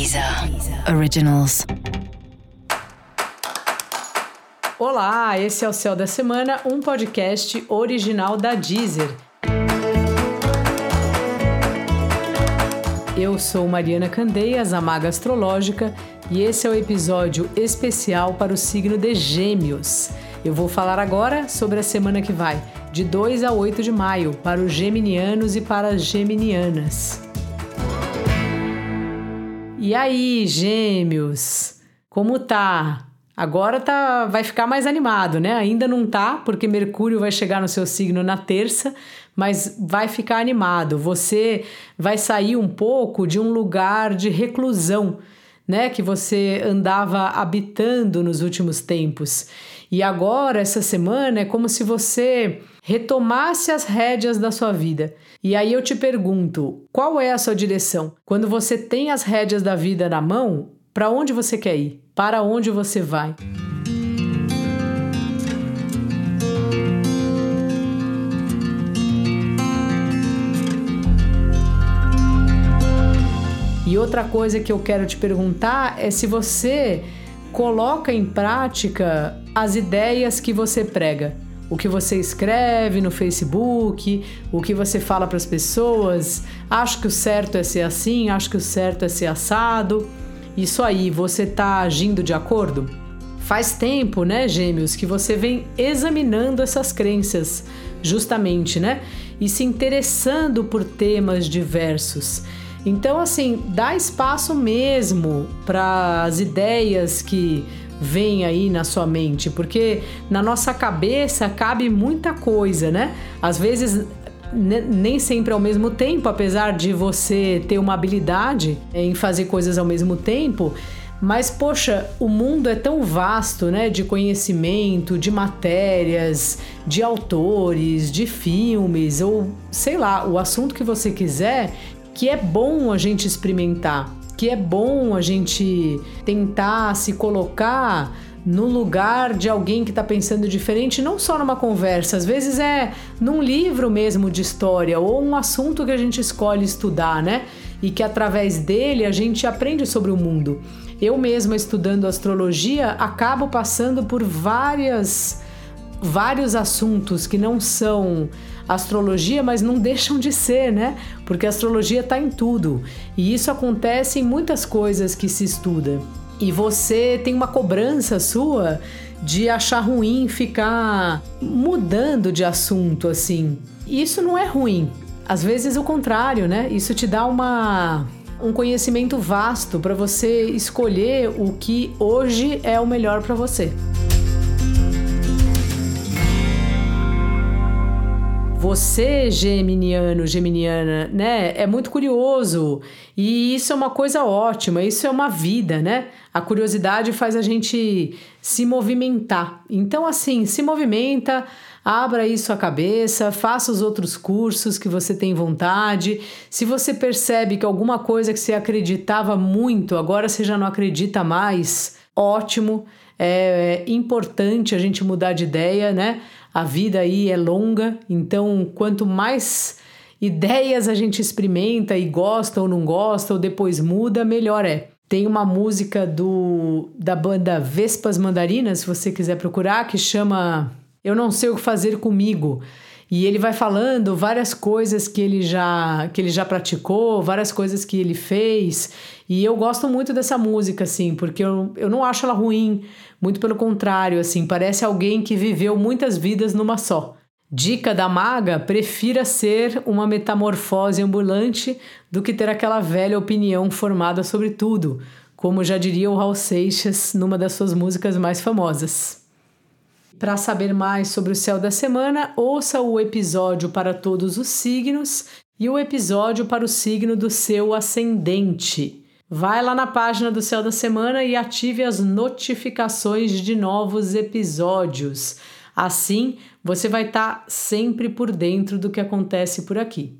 Deezer Originals. Olá, esse é o Céu da Semana, um podcast original da Deezer. Eu sou Mariana Candeias, a maga astrológica, e esse é o episódio especial para o signo de Gêmeos. Eu vou falar agora sobre a semana que vai, de 2 a 8 de maio, para os geminianos e para as geminianas. E aí, Gêmeos? Como tá? Agora tá, vai ficar mais animado, né? Ainda não tá, porque Mercúrio vai chegar no seu signo na terça, mas vai ficar animado. Você vai sair um pouco de um lugar de reclusão, né, que você andava habitando nos últimos tempos. E agora, essa semana, é como se você retomasse as rédeas da sua vida. E aí eu te pergunto, qual é a sua direção? Quando você tem as rédeas da vida na mão, para onde você quer ir? Para onde você vai? E outra coisa que eu quero te perguntar é se você coloca em prática as ideias que você prega. O que você escreve no Facebook, o que você fala para as pessoas. Acho que o certo é ser assim, acho que o certo é ser assado. Isso aí, você está agindo de acordo? Faz tempo, né, Gêmeos, que você vem examinando essas crenças, justamente, né? E se interessando por temas diversos. Então, assim, dá espaço mesmo para as ideias que vêm aí na sua mente, porque na nossa cabeça cabe muita coisa, né? Às vezes nem sempre ao mesmo tempo, apesar de você ter uma habilidade em fazer coisas ao mesmo tempo. Mas, poxa, o mundo é tão vasto, né? De conhecimento, de matérias, de autores, de filmes, ou sei lá, o assunto que você quiser, que é bom a gente experimentar, que é bom a gente tentar se colocar no lugar de alguém que está pensando diferente, não só numa conversa, às vezes é num livro mesmo de história ou um assunto que a gente escolhe estudar, né? E que através dele a gente aprende sobre o mundo. Eu mesma estudando astrologia acabo passando por várias vários assuntos que não são astrologia, mas não deixam de ser, né? Porque a astrologia está em tudo. E isso acontece em muitas coisas que se estuda. E você tem uma cobrança sua de achar ruim ficar mudando de assunto assim. Isso não é ruim. Às vezes o contrário, né? Isso te dá uma um conhecimento vasto para você escolher o que hoje é o melhor para você. Você, geminiano, geminiana, né? É muito curioso. E isso é uma coisa ótima, isso é uma vida, né? A curiosidade faz a gente se movimentar. Então, assim, se movimenta, abra isso a cabeça, faça os outros cursos que você tem vontade. Se você percebe que alguma coisa que você acreditava muito, agora você já não acredita mais, ótimo. É importante a gente mudar de ideia, né? A vida aí é longa, então quanto mais ideias a gente experimenta e gosta ou não gosta ou depois muda, melhor é. Tem uma música do da banda Vespas Mandarinas, se você quiser procurar, que chama Eu não sei o que fazer comigo. E ele vai falando várias coisas que ele já que ele já praticou, várias coisas que ele fez. E eu gosto muito dessa música, assim, porque eu, eu não acho ela ruim. Muito pelo contrário, assim, parece alguém que viveu muitas vidas numa só. Dica da maga: prefira ser uma metamorfose ambulante do que ter aquela velha opinião formada sobre tudo, como já diria o Raul Seixas numa das suas músicas mais famosas. Para saber mais sobre o céu da semana, ouça o episódio para todos os signos e o episódio para o signo do seu ascendente. Vai lá na página do Céu da Semana e ative as notificações de novos episódios. Assim, você vai estar tá sempre por dentro do que acontece por aqui.